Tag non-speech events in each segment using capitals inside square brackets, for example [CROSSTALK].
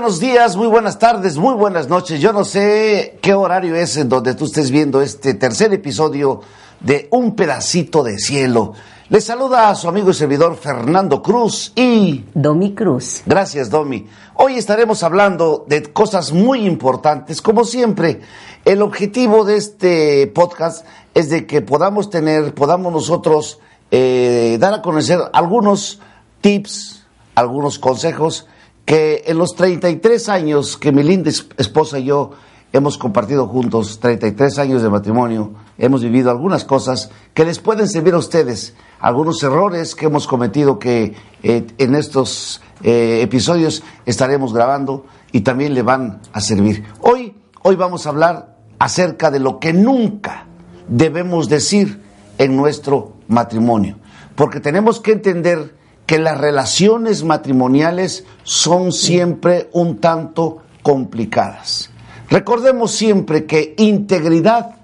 buenos días, muy buenas tardes, muy buenas noches. Yo no sé qué horario es en donde tú estés viendo este tercer episodio de Un pedacito de cielo. Les saluda a su amigo y servidor Fernando Cruz y... Domi Cruz. Gracias, Domi. Hoy estaremos hablando de cosas muy importantes. Como siempre, el objetivo de este podcast es de que podamos tener, podamos nosotros eh, dar a conocer algunos tips, algunos consejos que en los 33 años que mi linda esposa y yo hemos compartido juntos, 33 años de matrimonio, hemos vivido algunas cosas que les pueden servir a ustedes, algunos errores que hemos cometido que eh, en estos eh, episodios estaremos grabando y también le van a servir. Hoy, hoy vamos a hablar acerca de lo que nunca debemos decir en nuestro matrimonio, porque tenemos que entender que las relaciones matrimoniales son siempre un tanto complicadas. Recordemos siempre que integridad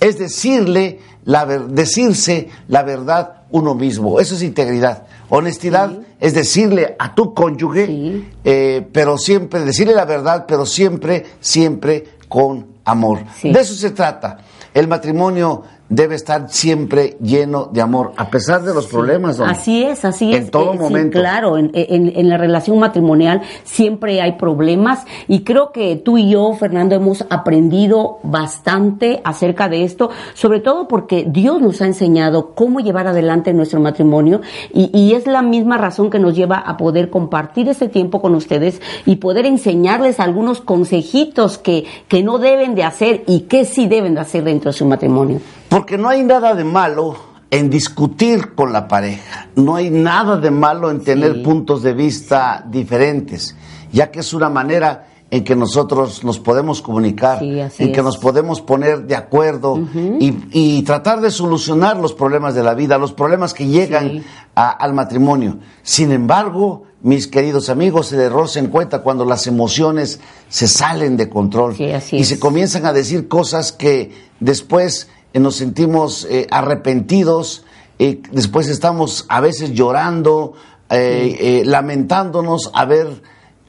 es decirle la decirse la verdad uno mismo. Eso es integridad. Honestidad es decirle a tu cónyuge, eh, pero siempre, decirle la verdad, pero siempre, siempre con amor. De eso se trata. El matrimonio debe estar siempre lleno de amor, a pesar de los problemas. Así es, así es. En todo eh, momento. claro, en, en, la relación matrimonial siempre hay problemas y creo que tú y yo, Fernando, hemos aprendido bastante acerca de esto, sobre todo porque Dios nos ha enseñado cómo llevar adelante nuestro matrimonio y, y es la misma razón que nos lleva a poder compartir ese tiempo con ustedes y poder enseñarles algunos consejitos que, que no deben de hacer y que sí deben de hacer dentro de su matrimonio. Porque no hay nada de malo en discutir con la pareja, no hay nada de malo en tener puntos de vista diferentes, ya que es una manera en que nosotros nos podemos comunicar, en que nos podemos poner de acuerdo y, tratar de solucionar los problemas de la vida, los problemas que llegan al matrimonio. Sin embargo, mis queridos amigos, se encuentra cuando las emociones se salen de control y se comienzan a decir cosas que después eh, nos sentimos eh, arrepentidos, y después estamos a veces llorando, eh, lamentándonos haber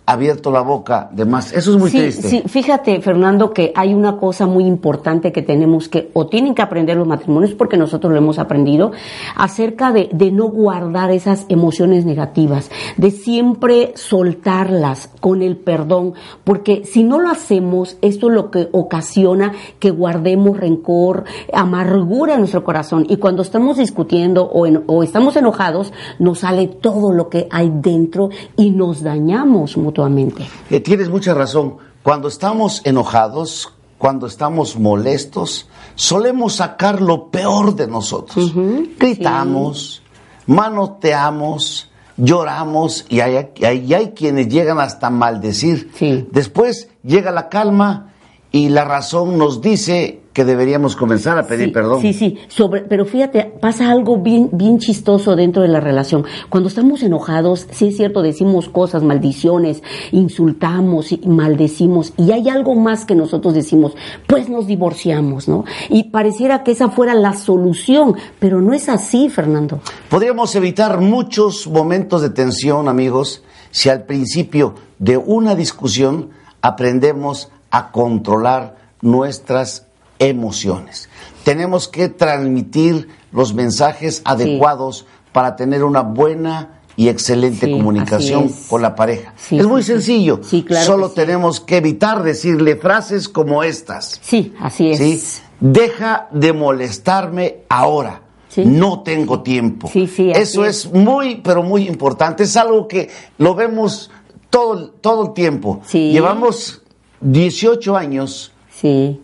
abierto la boca de más. Eso es muy triste. Sí, fíjate, Fernando, que hay una cosa muy importante que tenemos que, o tienen que aprender los matrimonios, porque nosotros lo hemos aprendido, acerca de, de no guardar esas emociones negativas, de siempre soltarlas con el perdón, porque si no lo hacemos, esto es lo que ocasiona que guardemos rencor, amargura en nuestro corazón, y cuando estamos discutiendo o, o estamos enojados, nos sale todo lo que hay dentro y nos dañamos mucho eh, tienes mucha razón. Cuando estamos enojados, cuando estamos molestos, solemos sacar lo peor de nosotros. Gritamos, manoteamos, lloramos y hay, hay, quienes llegan hasta maldecir. Después llega la calma y la razón nos dice que deberíamos comenzar a pedir perdón. Sí, sí, sobre, pero fíjate, pasa algo bien, bien chistoso dentro de la relación. Cuando estamos enojados, sí es cierto, decimos cosas, maldiciones, insultamos y maldecimos, y hay algo más que nosotros decimos, pues nos divorciamos, ¿no? Y pareciera que esa fuera la solución, pero no es así, Fernando. Podríamos evitar muchos momentos de tensión, amigos, si al principio de una discusión aprendemos a controlar nuestras emociones. Tenemos que transmitir los mensajes adecuados para tener una buena y excelente comunicación con la pareja. es muy sencillo. Solo tenemos que evitar decirle frases como estas. Sí, así es. Deja de molestarme ahora. No tengo tiempo. Eso es. muy, pero muy importante. Es algo que lo vemos todo, todo el tiempo. Llevamos 18 años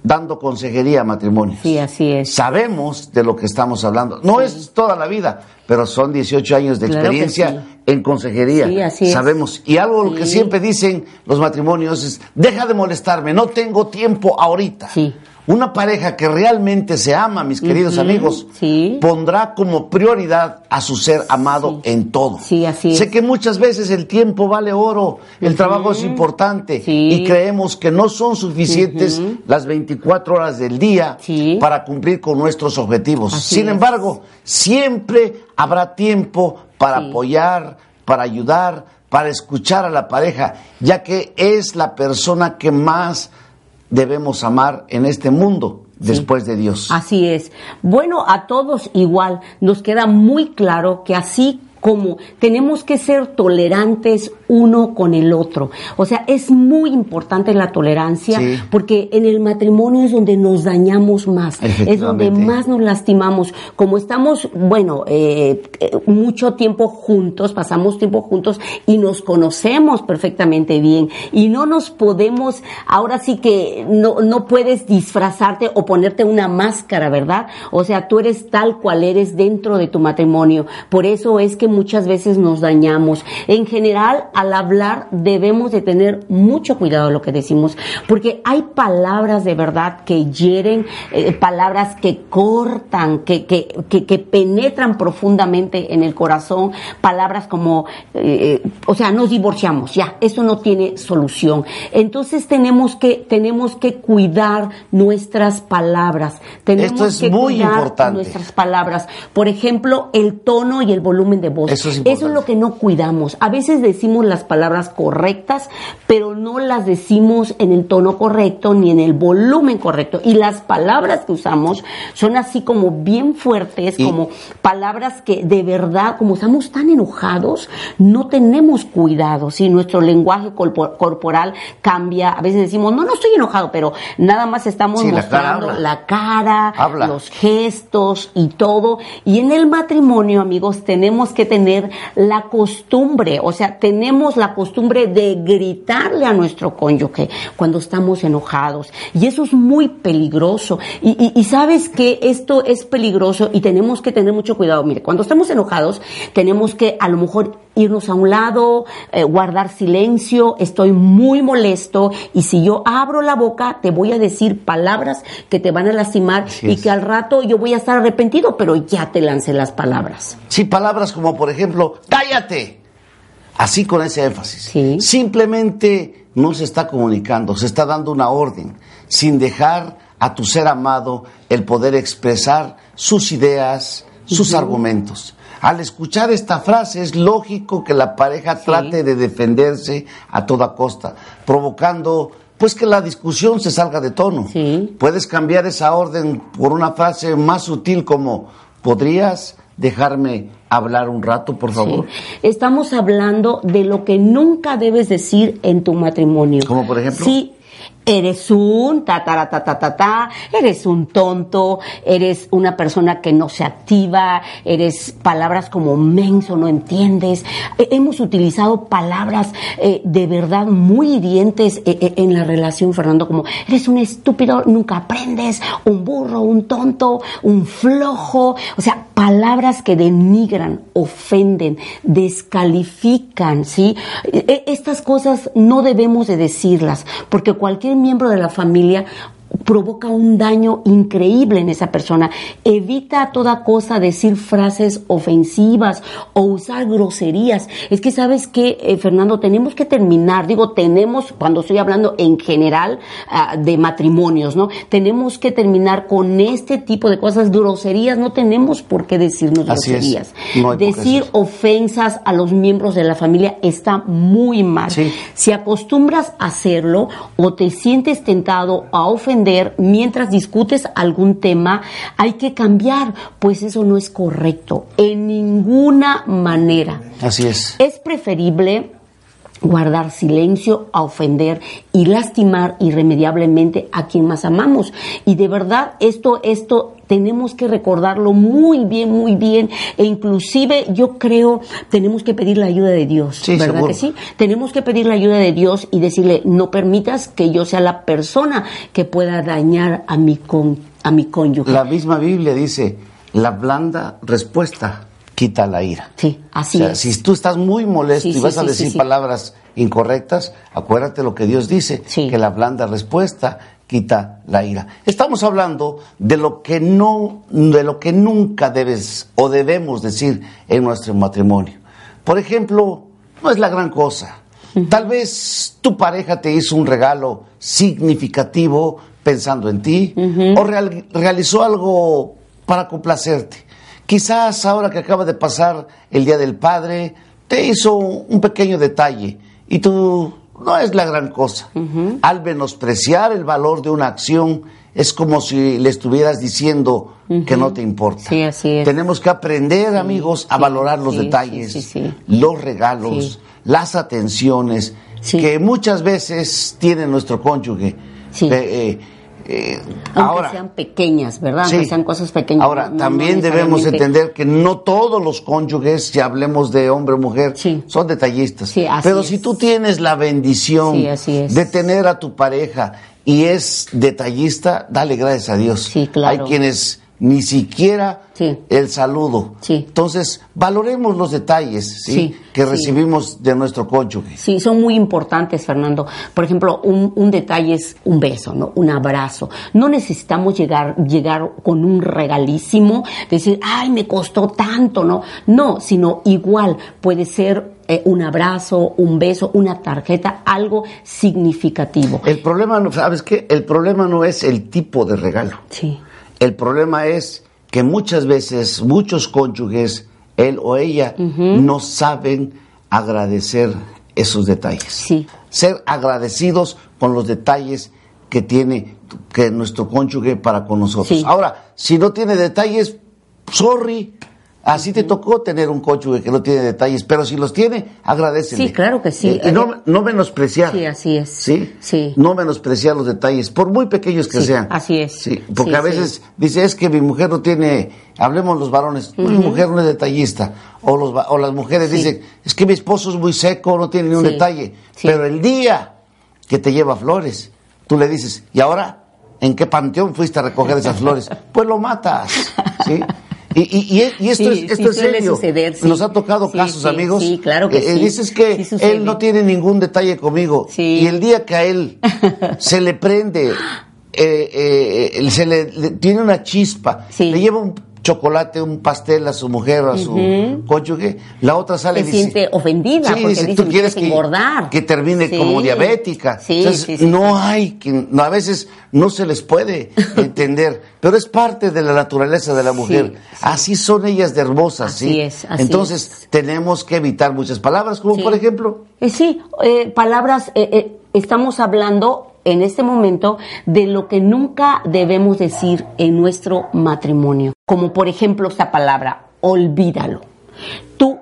dando consejería a matrimonios. Sí, así es. Sabemos de lo que estamos hablando. No es toda la vida, pero son 18 años de experiencia en consejería. Sí, así Sabemos. Y algo que siempre dicen los matrimonios es, deja de molestarme, no tengo tiempo ahorita. Sí. Una pareja que realmente se ama, mis queridos amigos, pondrá como prioridad a su ser amado en todo. Sí, así sé que muchas veces el tiempo vale oro, el trabajo es importante y creemos que no son suficientes las 24 horas del día para cumplir con nuestros objetivos. Sin embargo, siempre habrá tiempo para apoyar, para ayudar, para escuchar a la pareja, ya que es la persona que más debemos amar en este mundo después de Dios. Así es. Bueno, a todos igual nos queda muy claro que así como tenemos que ser tolerantes uno con el otro. O sea, es muy importante la tolerancia porque en el matrimonio es donde nos dañamos más, es donde más nos lastimamos. Como estamos, bueno, eh, eh, mucho tiempo juntos, pasamos tiempo juntos y nos conocemos perfectamente bien y no nos podemos, ahora sí que no, no puedes disfrazarte o ponerte una máscara, ¿verdad? O sea, tú eres tal cual eres dentro de tu matrimonio. Por eso es que muchas veces nos dañamos. En general, al hablar debemos de tener mucho cuidado de lo que decimos, porque hay palabras de verdad que hieren, eh, palabras que cortan, que, que, que, penetran profundamente en el corazón, palabras como, eh, o sea, nos divorciamos, ya, eso no tiene solución. Entonces tenemos que, tenemos que cuidar nuestras palabras. Tenemos Esto es que muy cuidar importante. nuestras palabras. Por ejemplo, el tono y el volumen de voz. Eso es Eso es importante. lo que no cuidamos. A veces decimos las palabras correctas, pero no las decimos en el tono correcto ni en el volumen correcto. Y las palabras que usamos son así como bien fuertes, Y- como palabras que de verdad, como estamos tan enojados, no tenemos cuidado. Si nuestro lenguaje corpo- corporal cambia, a veces decimos, no, no estoy enojado, pero nada más estamos Sí, la cara mostrando la cara, los gestos y todo. Y en el matrimonio, amigos, tenemos que tener la costumbre, o sea, tenemos la costumbre de gritarle a nuestro cónyuge cuando estamos enojados. Y eso es muy peligroso. Y, y- y sabes que esto es peligroso y tenemos que tener mucho cuidado. Mire, cuando estamos enojados, tenemos que a lo mejor irnos a un lado, eh, guardar silencio, estoy muy molesto y si yo abro la boca te voy a decir palabras que te van a lastimar Así y es. que al rato yo voy a estar arrepentido, pero ya te lancé las palabras. Sí, palabras como por ejemplo, cállate. Así con ese énfasis. Sí. Simplemente no se está comunicando, se está dando una orden, sin dejar a tu ser amado el poder expresar sus ideas, sus argumentos. Al escuchar esta frase es lógico que la pareja trate de defenderse a toda costa, provocando pues que la discusión se salga de tono. Sí. Puedes cambiar esa orden por una frase más sutil como ¿podrías dejarme hablar un rato, por favor? Sí. Estamos hablando de lo que nunca debes decir en tu matrimonio. ¿Cómo, por ejemplo? Sí. Eres un ta ta ta ta ta ta, eres un tonto, eres una persona que no se activa, eres palabras como menso, no entiendes. Eh, hemos utilizado palabras eh, de verdad muy hirientes eh, en la relación, Fernando, como eres un estúpido, nunca aprendes, un burro, un tonto, un flojo, o sea, palabras que denigran, ofenden, descalifican, ¿sí? Estas cosas no debemos de decirlas, porque cualquier miembro de la familia provoca un daño increíble en esa persona. Evita a toda cosa decir frases ofensivas o usar groserías. Es que sabes que, eh, Fernando, tenemos que terminar, digo, tenemos, cuando estoy hablando en general ah, de matrimonios, ¿no? Tenemos que terminar con este tipo de cosas, groserías, no tenemos por qué decirnos Así groserías. No Decir decir. ofensas a los miembros de la familia está muy mal. Sí. Si acostumbras a hacerlo o te sientes tentado a ofender mientras discutes algún tema, hay que cambiar, pues eso no es correcto en ninguna manera. Así es. Es preferible guardar silencio a ofender y lastimar irremediablemente a quien más amamos. Y de verdad, esto, esto tenemos que recordarlo muy bien, muy bien. E inclusive yo creo tenemos que pedir la ayuda de Dios. Sí, ¿Verdad seguro. que sí? Tenemos que pedir la ayuda de Dios y decirle, no permitas que yo sea la persona que pueda dañar a mi con, a mi cónyuge. La misma Biblia dice, la blanda respuesta quita la ira. Sí, así o sea, es. si tú estás muy molesto Sí, y sí, vas a decir sí, palabras incorrectas, acuérdate lo que Dios dice, que la blanda respuesta quita la ira. Estamos hablando de lo que no, de lo que nunca debes o debemos decir en nuestro matrimonio. Por ejemplo, no es la gran cosa. Tal vez tu pareja te hizo un regalo significativo pensando en ti o real- realizó algo para complacerte. Quizás ahora que acaba de pasar el Día del Padre, te hizo un pequeño detalle y tú no es la gran cosa. Al menospreciar el valor de una acción, es como si le estuvieras diciendo que no te importa. Sí, así es. Tenemos que aprender, amigos, a valorar los detalles, los regalos, las atenciones que muchas veces tiene nuestro cónyuge. Sí. Eh, eh, eh, Aunque ahora, sean pequeñas, ¿verdad? Sí. Aunque sean cosas pequeñas. Ahora, No- no también debemos entender que no todos los cónyuges, si hablemos de hombre o mujer, Sí. son detallistas. Sí, así Pero es. si tú tienes la bendición de tener a tu pareja y es detallista, dale gracias a Dios. Sí, claro. Hay quienes ni siquiera Sí. el saludo. Sí. Entonces, valoremos los detalles ¿sí? Que recibimos de nuestro cónyuge. Sí, son muy importantes, Fernando. Por ejemplo, un, un detalle es un beso, ¿no? Un abrazo. No necesitamos llegar, llegar con un regalísimo, decir, ay, me costó tanto, ¿no? No, sino igual puede ser eh, un abrazo, un beso, una tarjeta, algo significativo. El problema, no, ¿sabes qué? El problema no es el tipo de regalo. Sí, El problema es que muchas veces, muchos cónyuges, él o ella, no saben agradecer esos detalles. Sí. Ser agradecidos con los detalles que tiene que nuestro cónyuge para con nosotros. Sí. Ahora, si no tiene detalles, sorry. Así te tocó tener un cónyuge que no tiene detalles, pero si los tiene, agradecele. Sí, claro que sí. Eh, y no, no menospreciar. Sí, así es. ¿Sí? Sí. No menospreciar los detalles, por muy pequeños que Sí, sean. así es. Sí, porque a veces dice, es que mi mujer no tiene, hablemos los varones, mi mujer no es detallista. O, los, o las mujeres dicen, es que mi esposo es muy seco, no tiene ni un detalle. sí. Pero el día que te lleva flores, tú le dices, ¿y ahora en qué panteón fuiste a recoger esas flores? [LAUGHS] Pues lo matas, ¿sí? Y, y, esto, Sí, es, esto sí es serio. suceder, sí. Nos ha tocado casos, amigos. sí, claro que Eh, sí. Dices que él no tiene ningún detalle conmigo. Sí. Y el día que a él [LAUGHS] se le prende, eh, eh, eh, se le, le- tiene una chispa, le lleva un chocolate, un pastel a su mujer o a su cónyuge, la otra sale y Se siente ofendida Sí, porque dice, tú "Me quieres que, engordar". que termine Sí. como diabética. Sí, Entonces, no hay, no, a veces no se les puede [LAUGHS] entender, pero es parte de la naturaleza de la mujer. sí. Así son ellas de hermosas, Así ¿sí? es, así Entonces, tenemos que evitar muchas palabras, como por ejemplo, Eh, sí, eh, palabras, eh, eh, estamos hablando en este momento de lo que nunca debemos decir en nuestro matrimonio. Como por ejemplo esta palabra, olvídalo. Tú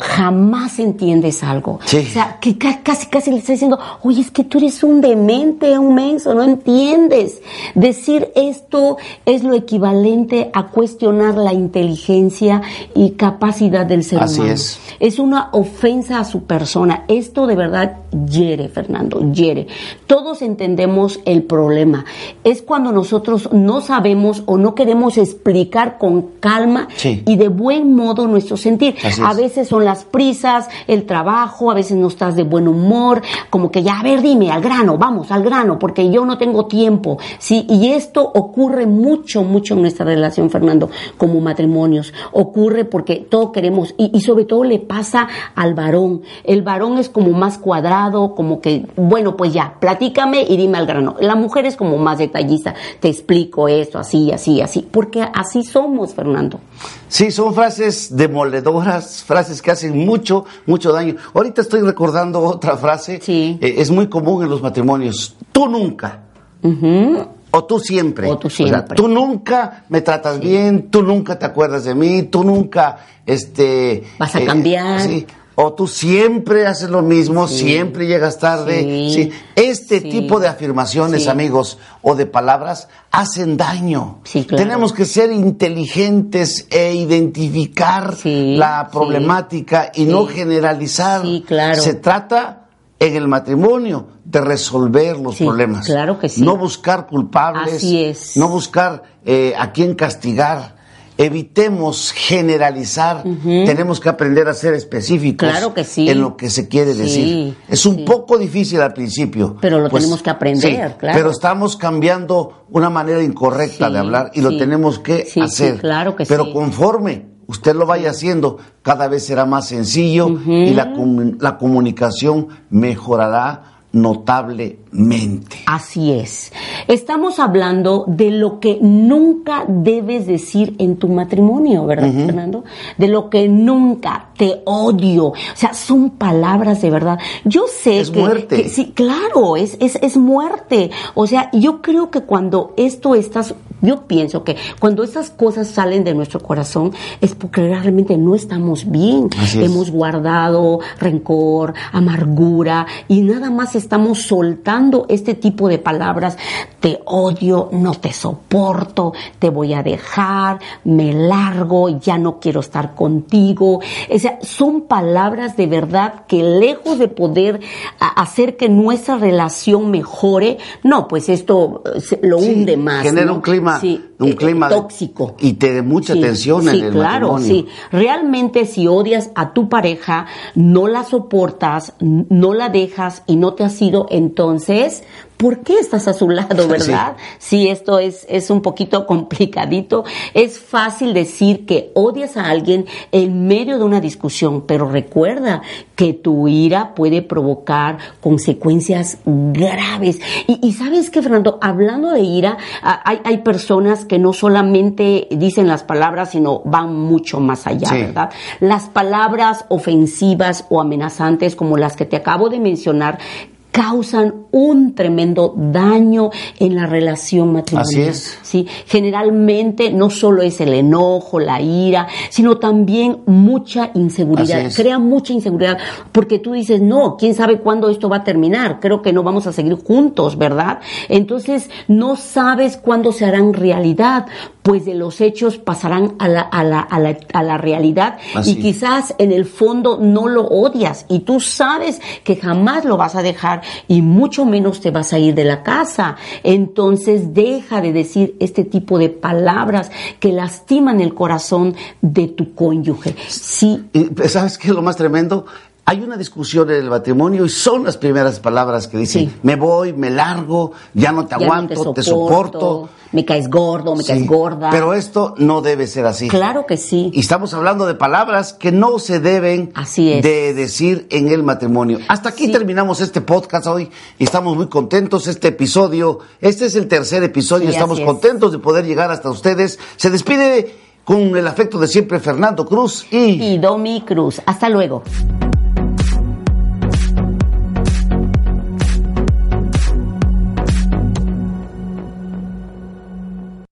jamás entiendes algo. Sí. O sea, que ca- casi, casi le está diciendo, oye, es que tú eres un demente, un menso, no entiendes. Decir esto es lo equivalente a cuestionar la inteligencia y capacidad del ser Así humano. es. Es una ofensa a su persona. Esto de verdad hiere, Fernando, hiere. Todos entendemos el problema. Es cuando nosotros no sabemos o no queremos explicar con calma Sí. y de buen modo nuestro sentir. Así A es. veces son las prisas, el trabajo, a veces no estás de buen humor, como que ya, a ver, dime, al grano, vamos, al grano, porque yo no tengo tiempo. Sí, y esto ocurre mucho, mucho en nuestra relación, Fernando, como matrimonios. Ocurre porque todo queremos, y, y sobre todo le pasa al varón. El varón es como más cuadrado, como que, bueno, pues ya, platícame y dime al grano. La mujer es como más detallista, te explico esto, así, así, así, porque así somos, Fernando. Sí, son frases demoledoras, frases que hacen mucho, mucho daño. Ahorita estoy recordando otra frase, Sí. eh, es muy común en los matrimonios. Tú nunca. O tú siempre. O tú sea, siempre. tú nunca me tratas bien, tú nunca te acuerdas de mí, tú nunca, este... Vas a cambiar. sí. O tú siempre haces lo mismo, siempre llegas tarde. Sí. Sí. Este tipo de afirmaciones, amigos, o de palabras, hacen daño. Claro. Tenemos que ser inteligentes e identificar la problemática y no generalizar. Claro. Se trata en el matrimonio de resolver los Sí, problemas. claro que sí. No buscar culpables. Así es. No buscar eh, a quién castigar. Evitemos generalizar. Tenemos que aprender a ser específicos Claro que sí. en lo que se quiere Sí, decir. Es un sí. poco difícil al principio. Pero lo tenemos que aprender, claro. Pero estamos cambiando una manera incorrecta de hablar y lo tenemos que hacer. claro que pero conforme usted lo vaya haciendo, cada vez será más sencillo y la, la comunicación mejorará notablemente. Así es. Estamos hablando de lo que nunca debes decir en tu matrimonio, ¿verdad, Fernando? De lo que nunca te odio. O sea, son palabras de verdad. Yo sé Es que, muerte. que sí, claro, es, es, es muerte. O sea, yo creo que cuando esto estás, yo pienso que cuando estas cosas salen de nuestro corazón es porque realmente no estamos bien. Es. Hemos guardado rencor, amargura y nada más estamos soltando este tipo de palabras. Te odio, no te soporto, te voy a dejar, me largo, ya no quiero estar contigo. O sea, son palabras de verdad que lejos de poder hacer que nuestra relación mejore, no, pues esto eh, lo Sí, hunde más. Genera ¿no? un clima, Sí, un eh, clima tóxico. y te de mucha Sí, tensión en el claro, matrimonio. sí. Realmente si odias a tu pareja, no la soportas, no la dejas y no te has ido, entonces, ¿por qué estás a su lado, verdad? Sí, esto es, es un poquito [LAUGHS] complicadito. Es fácil decir que odias a alguien en medio de una discusión, pero recuerda que tu ira puede provocar consecuencias graves. Y, y sabes que, Fernando, hablando de ira, hay, hay personas que no solamente dicen las palabras, sino van mucho más allá, Sí. ¿verdad? Las palabras ofensivas o amenazantes como las que te acabo de mencionar causan un tremendo daño en la relación matrimonial. Así es. Sí, generalmente no solo es el enojo, la ira, sino también mucha inseguridad. Así es. Crea mucha inseguridad porque tú dices, no, quién sabe cuándo esto va a terminar. Creo que no vamos a seguir juntos, ¿verdad? Entonces, no sabes cuándo se harán realidad, pues de los hechos pasarán a la, a la, a la, a la realidad Así. y quizás en el fondo no lo odias y tú sabes que jamás lo vas a dejar y mucho menos te vas a ir de la casa. Entonces deja de decir este tipo de palabras que lastiman el corazón de tu cónyuge. Sí, ¿Sabes qué es lo más tremendo? Hay una discusión en el matrimonio y son las primeras palabras que dicen, Sí. me voy, me largo, ya no te ya no aguanto, te soporto. me caes gordo, me Sí, caes gorda. Pero esto no debe ser así. claro que sí. Y estamos hablando de palabras que no se deben Así es. de decir en el matrimonio. Hasta aquí Sí. terminamos este podcast hoy y estamos muy contentos. Este episodio, este es el tercer episodio, estamos es. contentos de poder llegar hasta ustedes. Se despide con el afecto de siempre Fernando Cruz y... Y Domi Cruz. Hasta luego.